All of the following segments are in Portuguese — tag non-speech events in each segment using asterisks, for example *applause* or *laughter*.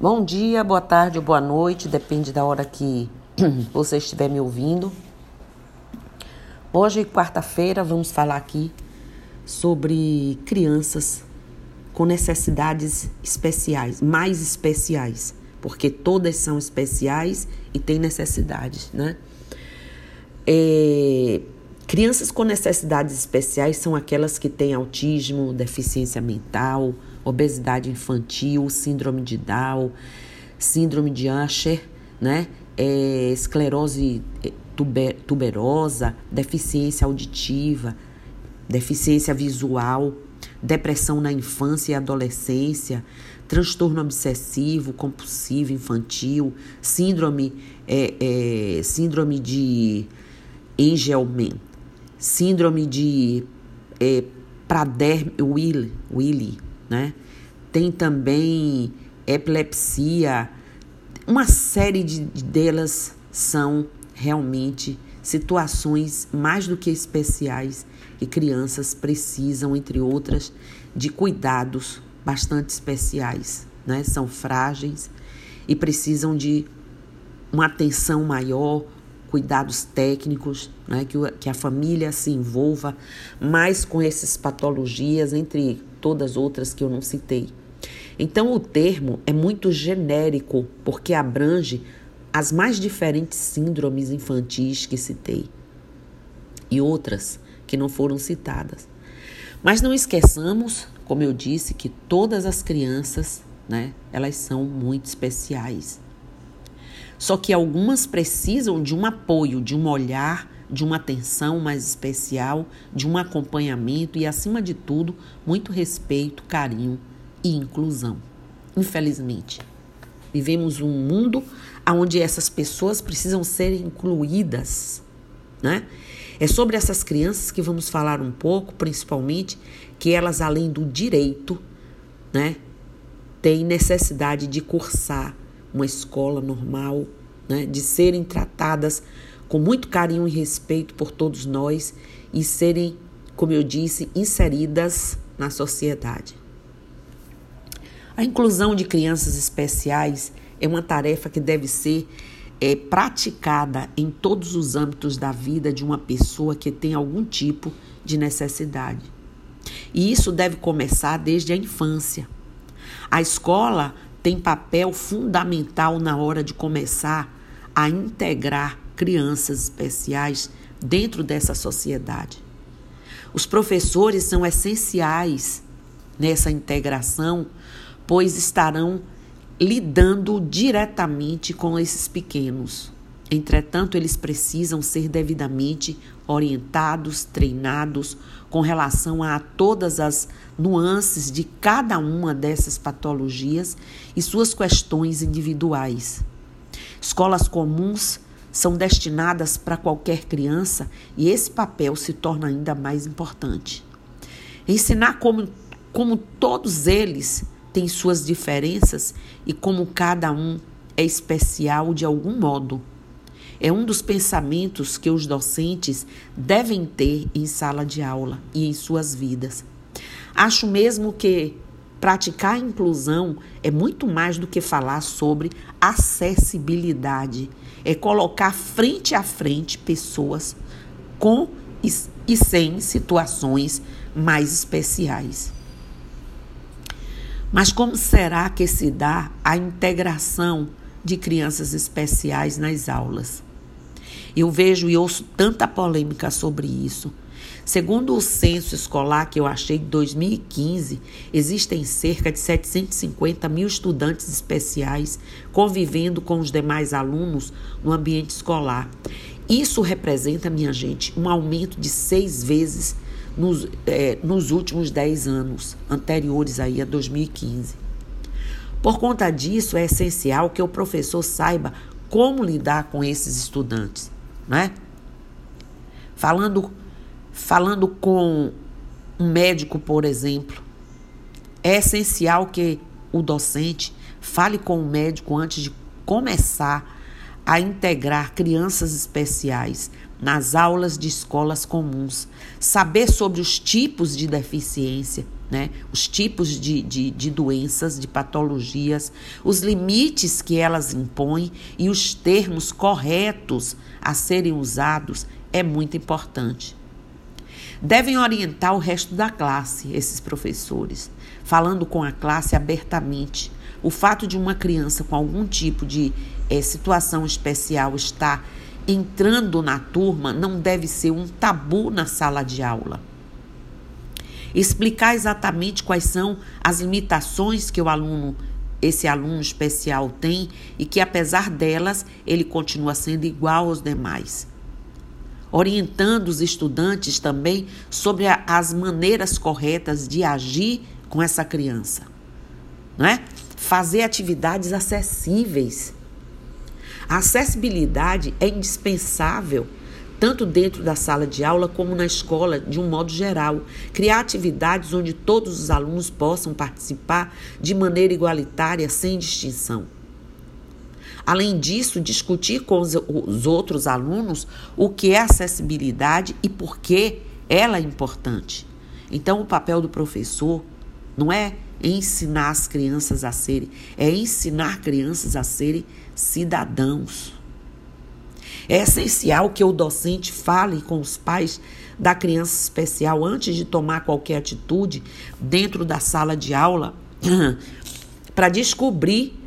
Bom dia, boa tarde ou boa noite, depende da hora que *clears throat* você estiver me ouvindo. Hoje, quarta-feira, vamos falar aqui sobre crianças com necessidades especiais, mais especiais, porque todas são especiais e têm necessidades, né? É, crianças com necessidades especiais são aquelas que têm autismo, deficiência mental, obesidade infantil, síndrome de Down, síndrome de Usher, né? É, esclerose é, tuber, tuberosa, deficiência auditiva, deficiência visual, depressão na infância e adolescência, transtorno obsessivo, compulsivo infantil, síndrome, é, é, síndrome de Angelman, síndrome de é, Prader-Willi, né? Tem também epilepsia, uma série de, de delas são realmente situações mais do que especiais e crianças precisam, entre outras, de cuidados bastante especiais, né? São frágeis e precisam de uma atenção maior, cuidados técnicos, né? que, que a família se envolva mais com essas patologias, entre todas outras que eu não citei. Então, o termo é muito genérico, porque abrange as mais diferentes síndromes infantis que citei e outras que não foram citadas. Mas não esqueçamos, como eu disse, que todas as crianças, né, elas são muito especiais. Só que algumas precisam de um apoio, de um olhar, de uma atenção mais especial, de um acompanhamento e, acima de tudo, muito respeito, carinho e inclusão. Infelizmente, vivemos um mundo onde essas pessoas precisam ser incluídas, né? É sobre essas crianças que vamos falar um pouco, principalmente, que elas, além do direito, né, têm necessidade de cursar uma escola normal, né, de serem tratadas com muito carinho e respeito por todos nós e serem, como eu disse, inseridas na sociedade. A inclusão de crianças especiais é uma tarefa que deve ser é, praticada em todos os âmbitos da vida de uma pessoa que tem algum tipo de necessidade. E isso deve começar desde a infância. A escola tem papel fundamental na hora de começar a integrar crianças especiais dentro dessa sociedade. Os professores são essenciais nessa integração, pois estarão lidando diretamente com esses pequenos. Entretanto, eles precisam ser devidamente orientados, treinados com relação a todas as nuances de cada uma dessas patologias e suas questões individuais. Escolas comuns são destinadas para qualquer criança e esse papel se torna ainda mais importante. Ensinar como, como todos eles têm suas diferenças e como cada um é especial de algum modo. É um dos pensamentos que os docentes devem ter em sala de aula e em suas vidas. Acho mesmo que praticar a inclusão é muito mais do que falar sobre acessibilidade. É colocar frente a frente pessoas com e sem situações mais especiais. Mas como será que se dá a integração de crianças especiais nas aulas? Eu vejo e ouço tanta polêmica sobre isso. Segundo o censo escolar que eu achei de 2015, existem cerca de 750 mil estudantes especiais convivendo com os demais alunos no ambiente escolar. Isso representa, minha gente, um aumento de seis vezes nos, é, nos últimos 10 anos anteriores aí a 2015. Por conta disso, é essencial que o professor saiba como lidar com esses estudantes, né? Falando, falando com um médico, por exemplo, é essencial que o docente fale com o médico antes de começar a integrar crianças especiais nas aulas de escolas comuns, saber sobre os tipos de deficiência, né? os tipos de, de, de doenças, de patologias, os limites que elas impõem e os termos corretos a serem usados é muito importante. Devem orientar o resto da classe, esses professores, falando com a classe abertamente. O fato de uma criança com algum tipo de é, situação especial estar entrando na turma não deve ser um tabu na sala de aula. Explicar exatamente quais são as limitações que o aluno, esse aluno especial tem e que apesar delas, ele continua sendo igual aos demais. Orientando os estudantes também sobre a, as maneiras corretas de agir com essa criança, não é? Fazer atividades acessíveis a acessibilidade é indispensável, tanto dentro da sala de aula como na escola, de um modo geral. Criar atividades onde todos os alunos possam participar de maneira igualitária, sem distinção. Além disso, discutir com os, os outros alunos o que é acessibilidade e por que ela é importante. Então, o papel do professor não é ensinar as crianças a serem, é ensinar crianças a serem cidadãos. É essencial que o docente fale com os pais da criança especial antes de tomar qualquer atitude dentro da sala de aula *clears throat* para descobrir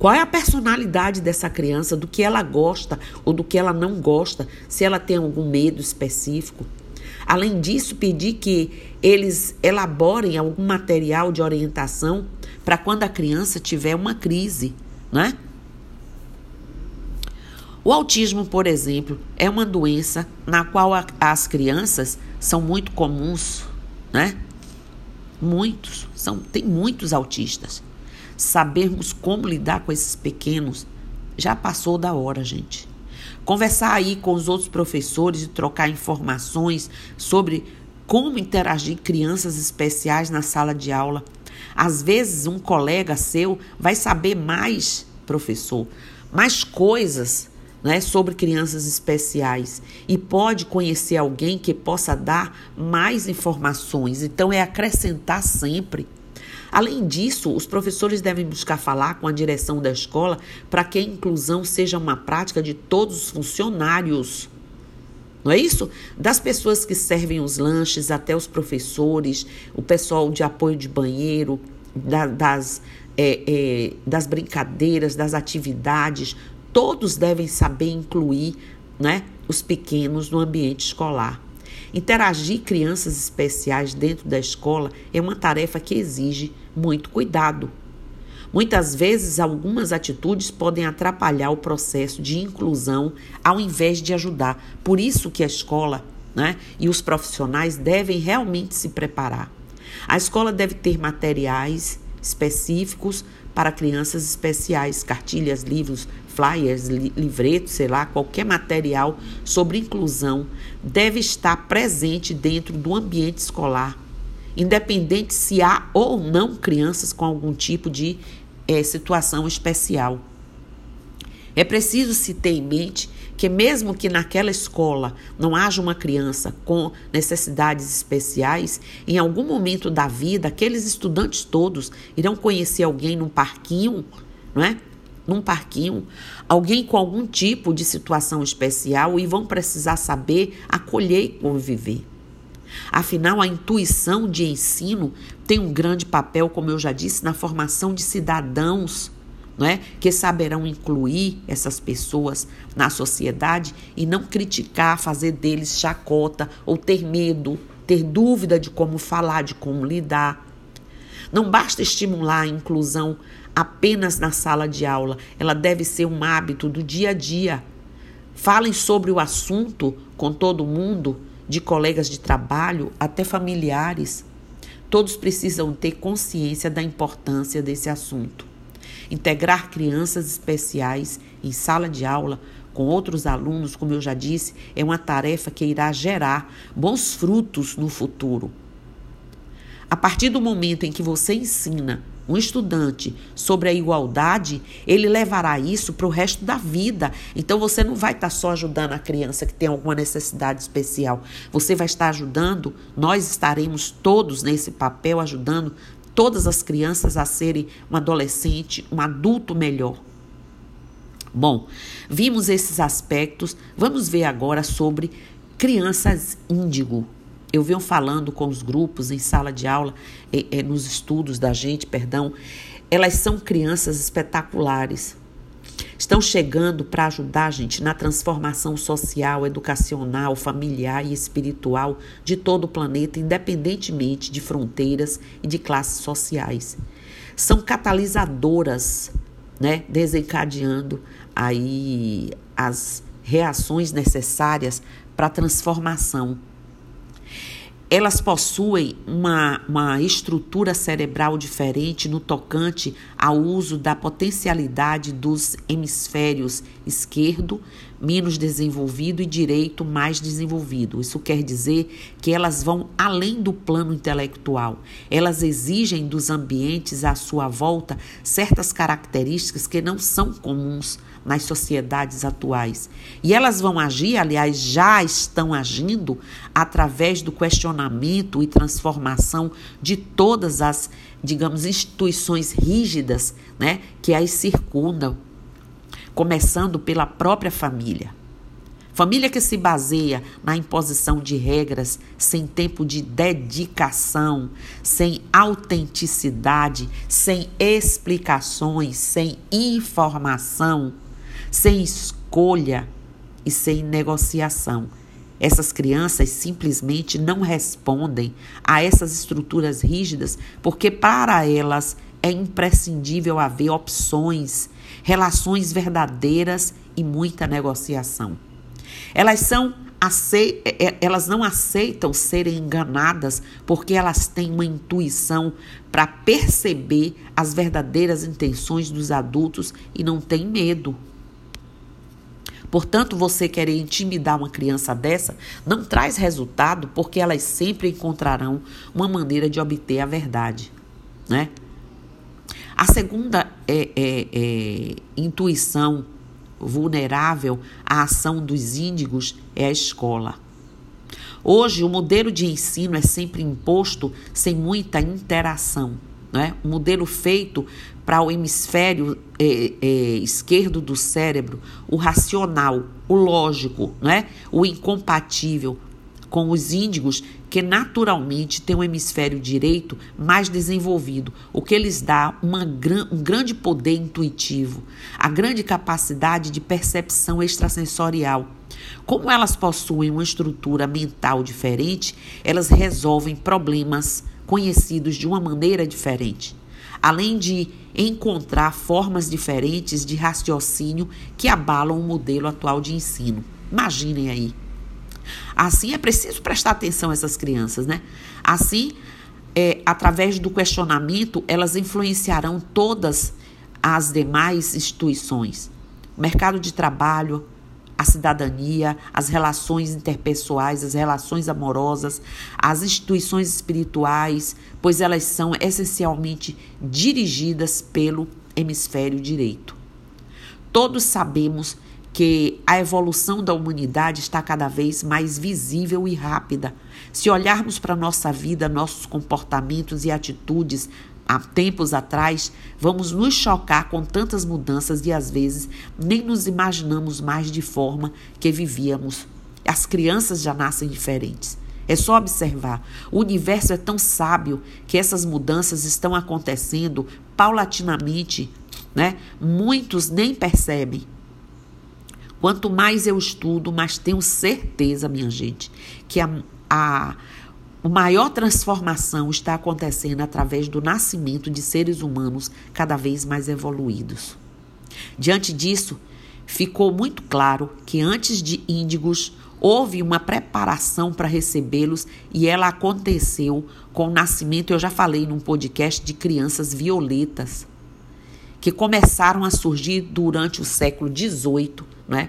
qual é a personalidade dessa criança, do que ela gosta ou do que ela não gosta, se ela tem algum medo específico. Além disso, pedir que eles elaborem algum material de orientação para quando a criança tiver uma crise né? O autismo, por exemplo, é uma doença na qual a, as crianças são muito comuns, né? Muitos, são, tem muitos autistas. Sabermos como lidar com esses pequenos já passou da hora, gente. Conversar aí com os outros professores e trocar informações sobre como interagir crianças especiais na sala de aula às vezes, um colega seu vai saber mais, professor, mais coisas né, sobre crianças especiais e pode conhecer alguém que possa dar mais informações. Então, é acrescentar sempre. Além disso, os professores devem buscar falar com a direção da escola para que a inclusão seja uma prática de todos os funcionários. Não é isso? Das pessoas que servem os lanches até os professores, o pessoal de apoio de banheiro, da, das, é, é, das brincadeiras, das atividades, todos devem saber incluir né, os pequenos no ambiente escolar. Interagir crianças especiais dentro da escola é uma tarefa que exige muito cuidado. Muitas vezes, algumas atitudes podem atrapalhar o processo de inclusão ao invés de ajudar. Por isso que a escola né, e os profissionais devem realmente se preparar. A escola deve ter materiais específicos para crianças especiais, cartilhas, livros, flyers, li livretos, sei lá, qualquer material sobre inclusão deve estar presente dentro do ambiente escolar, independente se há ou não crianças com algum tipo de é, situação especial. É preciso se ter em mente que, mesmo que naquela escola não haja uma criança com necessidades especiais, em algum momento da vida, aqueles estudantes todos irão conhecer alguém num parquinho, não é? Num parquinho, alguém com algum tipo de situação especial e vão precisar saber acolher e conviver. Afinal, a intuição de ensino tem um grande papel, como eu já disse, na formação de cidadãos não é? que saberão incluir essas pessoas na sociedade e não criticar, fazer deles chacota ou ter medo, ter dúvida de como falar, de como lidar. Não basta estimular a inclusão apenas na sala de aula, ela deve ser um hábito do dia a dia. Falem sobre o assunto com todo mundo, de colegas de trabalho até familiares. Todos precisam ter consciência da importância desse assunto. Integrar crianças especiais em sala de aula com outros alunos, como eu já disse, é uma tarefa que irá gerar bons frutos no futuro. A partir do momento em que você ensina um estudante sobre a igualdade, ele levará isso para o resto da vida. Então você não vai estar só ajudando a criança que tem alguma necessidade especial. Você vai estar ajudando, nós estaremos todos nesse papel ajudando todas as crianças a serem um adolescente, um adulto melhor. Bom, vimos esses aspectos. Vamos ver agora sobre crianças índigo. Eu venho falando com os grupos em sala de aula, nos estudos da gente, perdão. Elas são crianças espetaculares. Estão chegando para ajudar a gente na transformação social, educacional, familiar e espiritual de todo o planeta, independentemente de fronteiras e de classes sociais. São catalisadoras, né, desencadeando aí as reações necessárias para a transformação elas possuem uma, uma estrutura cerebral diferente no tocante ao uso da potencialidade dos hemisférios esquerdo, menos desenvolvido, e direito, mais desenvolvido. Isso quer dizer que elas vão além do plano intelectual. Elas exigem dos ambientes à sua volta certas características que não são comuns nas sociedades atuais. E elas vão agir, aliás, já estão agindo, através do questionamento e transformação de todas as, digamos, instituições rígidas né, que as circundam, começando pela própria família. Família que se baseia na imposição de regras sem tempo de dedicação, sem autenticidade, sem explicações, sem informação sem escolha e sem negociação. Essas crianças simplesmente não respondem a essas estruturas rígidas porque, para elas, é imprescindível haver opções, relações verdadeiras e muita negociação. Elas são é, é, elas não aceitam serem enganadas porque elas têm uma intuição para perceber as verdadeiras intenções dos adultos e não têm medo. Portanto, você querer intimidar uma criança dessa não traz resultado porque elas sempre encontrarão uma maneira de obter a verdade, né? A segunda é, é, é, intuição vulnerável à ação dos índigos é a escola. Hoje, o modelo de ensino é sempre imposto sem muita interação. Né? Um modelo feito para o hemisfério é, é, esquerdo do cérebro, o racional, o lógico, né? o incompatível com os índigos que naturalmente têm o hemisfério direito mais desenvolvido, o que lhes dá uma, um grande poder intuitivo, a grande capacidade de percepção extrasensorial. Como elas possuem uma estrutura mental diferente, elas resolvem problemas conhecidos de uma maneira diferente, além de encontrar formas diferentes de raciocínio que abalam o modelo atual de ensino. Imaginem aí. Assim é preciso prestar atenção a essas crianças, né? Assim, é, através do questionamento, elas influenciarão todas as demais instituições. O mercado de trabalho, a cidadania, as relações interpessoais, as relações amorosas, as instituições espirituais, pois elas são essencialmente dirigidas pelo hemisfério direito. Todos sabemos que a evolução da humanidade está cada vez mais visível e rápida. Se olharmos para nossa vida, nossos comportamentos e atitudes há tempos atrás, vamos nos chocar com tantas mudanças e às vezes nem nos imaginamos mais de forma que vivíamos. As crianças já nascem diferentes. É só observar. O universo é tão sábio que essas mudanças estão acontecendo paulatinamente, né? Muitos nem percebem. Quanto mais eu estudo, mais tenho certeza, minha gente, que a, a a maior transformação está acontecendo através do nascimento de seres humanos cada vez mais evoluídos. Diante disso, ficou muito claro que antes de índigos houve uma preparação para recebê-los e ela aconteceu com o nascimento, eu já falei num podcast de crianças violetas, que começaram a surgir durante o século XVIII, né?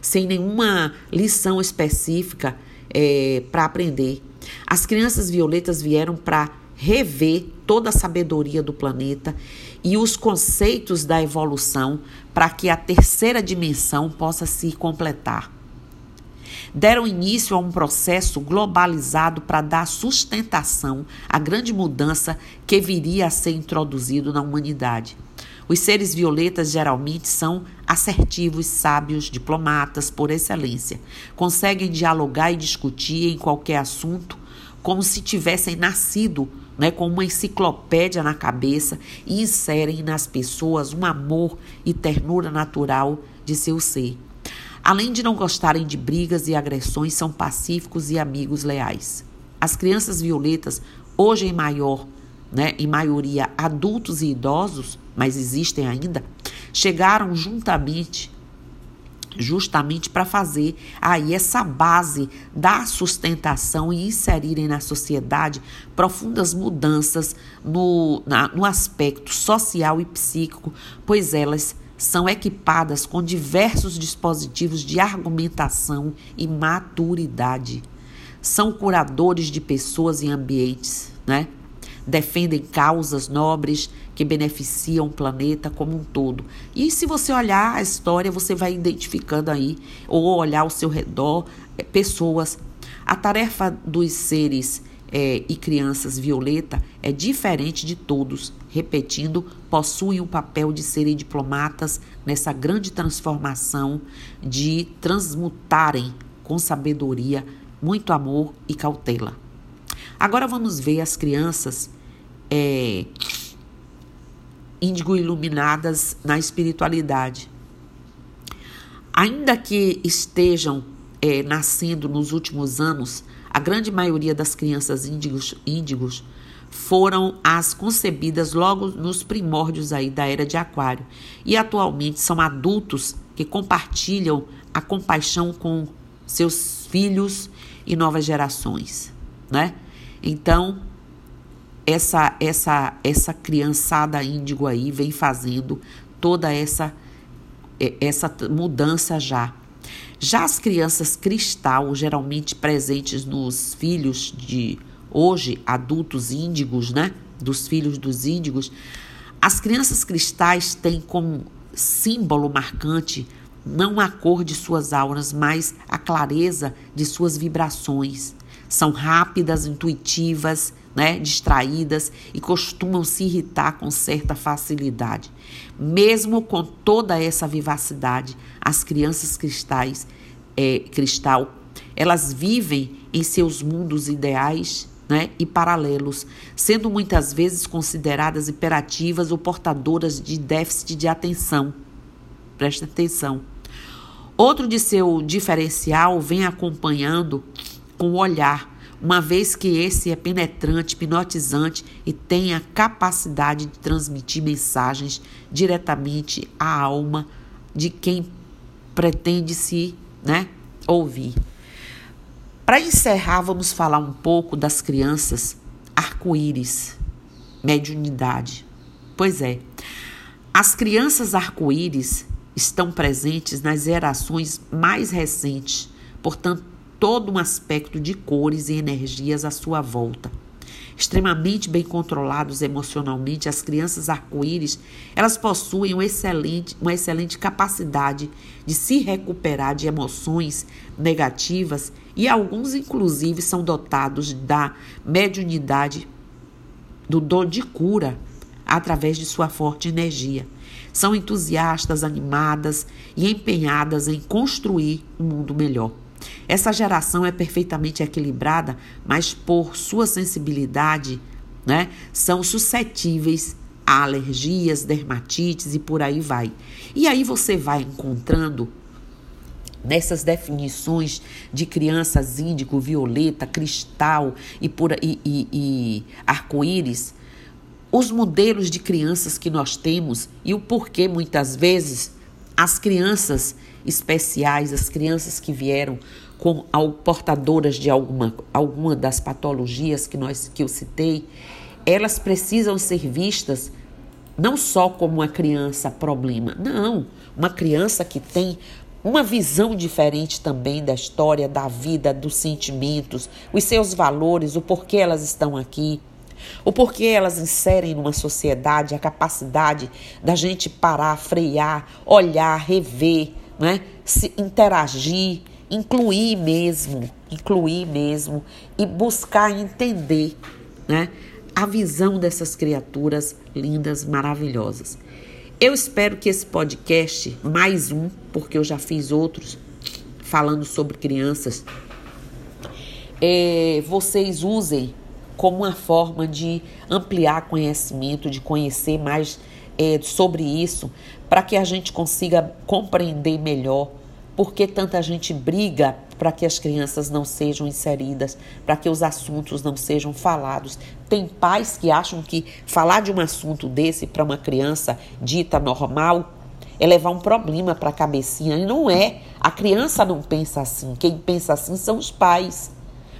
sem nenhuma lição específica é, para aprender as crianças violetas vieram para rever toda a sabedoria do planeta e os conceitos da evolução para que a terceira dimensão possa se completar. Deram início a um processo globalizado para dar sustentação à grande mudança que viria a ser introduzido na humanidade. Os seres violetas geralmente são assertivos, sábios, diplomatas por excelência. Conseguem dialogar e discutir em qualquer assunto como se tivessem nascido né, com uma enciclopédia na cabeça e inserem nas pessoas um amor e ternura natural de seu ser. Além de não gostarem de brigas e agressões, são pacíficos e amigos leais. As crianças violetas, hoje em maior, né, em maioria adultos e idosos, mas existem ainda, chegaram juntamente justamente para fazer aí essa base da sustentação e inserirem na sociedade profundas mudanças no, na, no aspecto social e psíquico, pois elas são equipadas com diversos dispositivos de argumentação e maturidade. São curadores de pessoas e ambientes, né? Defendem causas nobres que beneficiam o planeta como um todo. E se você olhar a história, você vai identificando aí, ou olhar ao seu redor, é, pessoas. A tarefa dos seres é, e crianças violeta é diferente de todos. Repetindo, possuem o papel de serem diplomatas nessa grande transformação de transmutarem com sabedoria, muito amor e cautela. Agora vamos ver as crianças é, índigo iluminadas na espiritualidade. Ainda que estejam é, nascendo nos últimos anos, a grande maioria das crianças índigos, índigos foram as concebidas logo nos primórdios aí da era de Aquário e atualmente são adultos que compartilham a compaixão com seus filhos e novas gerações, né? Então, essa essa essa criançada índigo aí vem fazendo toda essa essa mudança já. Já as crianças cristal, geralmente presentes nos filhos de hoje adultos índigos, né? Dos filhos dos índigos, as crianças cristais têm como símbolo marcante não a cor de suas auras, mas a clareza de suas vibrações. São rápidas, intuitivas, né, distraídas e costumam se irritar com certa facilidade. Mesmo com toda essa vivacidade, as crianças cristais, é, cristal, elas vivem em seus mundos ideais né, e paralelos, sendo muitas vezes consideradas hiperativas ou portadoras de déficit de atenção. Preste atenção. Outro de seu diferencial vem acompanhando com o olhar, uma vez que esse é penetrante, hipnotizante e tem a capacidade de transmitir mensagens diretamente à alma de quem pretende se né, ouvir. Para encerrar, vamos falar um pouco das crianças arco-íris, mediunidade. Pois é, as crianças arco-íris estão presentes nas gerações mais recentes, portanto, todo um aspecto de cores e energias à sua volta. Extremamente bem controlados emocionalmente, as crianças arco-íris, elas possuem um excelente, uma excelente capacidade de se recuperar de emoções negativas e alguns inclusive são dotados da mediunidade do dom de cura através de sua forte energia. São entusiastas, animadas e empenhadas em construir um mundo melhor. Essa geração é perfeitamente equilibrada, mas por sua sensibilidade, né, são suscetíveis a alergias, dermatites e por aí vai. E aí você vai encontrando nessas definições de crianças índigo, violeta, cristal e, por, e, e, e arco-íris, os modelos de crianças que nós temos e o porquê muitas vezes as crianças especiais, as crianças que vieram com portadoras de alguma, alguma das patologias que, nós, que eu citei, elas precisam ser vistas não só como uma criança problema, não, uma criança que tem uma visão diferente também da história, da vida, dos sentimentos, os seus valores, o porquê elas estão aqui. O porquê elas inserem numa sociedade a capacidade da gente parar, frear, olhar, rever, né? se interagir, incluir mesmo, incluir mesmo e buscar entender né? a visão dessas criaturas lindas, maravilhosas. Eu espero que esse podcast, mais um, porque eu já fiz outros falando sobre crianças, é, vocês usem como uma forma de ampliar conhecimento, de conhecer mais é, sobre isso, para que a gente consiga compreender melhor por que tanta gente briga para que as crianças não sejam inseridas, para que os assuntos não sejam falados. Tem pais que acham que falar de um assunto desse para uma criança dita normal é levar um problema para a cabecinha. E não é. A criança não pensa assim. Quem pensa assim são os pais.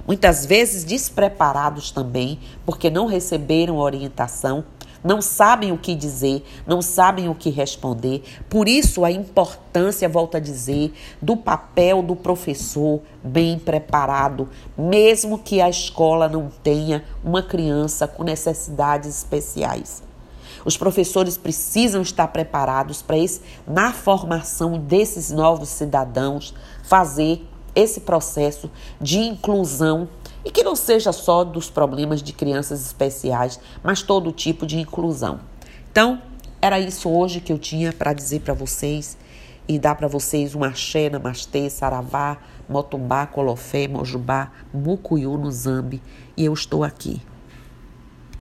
Muitas vezes despreparados também, porque não receberam orientação não sabem o que dizer, não sabem o que responder. Por isso, a importância, volto a dizer, do papel do professor bem preparado, mesmo que a escola não tenha uma criança com necessidades especiais. Os professores precisam estar preparados para na formação desses novos cidadãos, fazer esse processo de inclusão e que não seja só dos problemas de crianças especiais, mas todo tipo de inclusão. Então, era isso hoje que eu tinha para dizer para vocês e dar para vocês um axé, namastê, saravá, motumbá, colofé, mojubá, mucuyu no zambi. E eu estou aqui.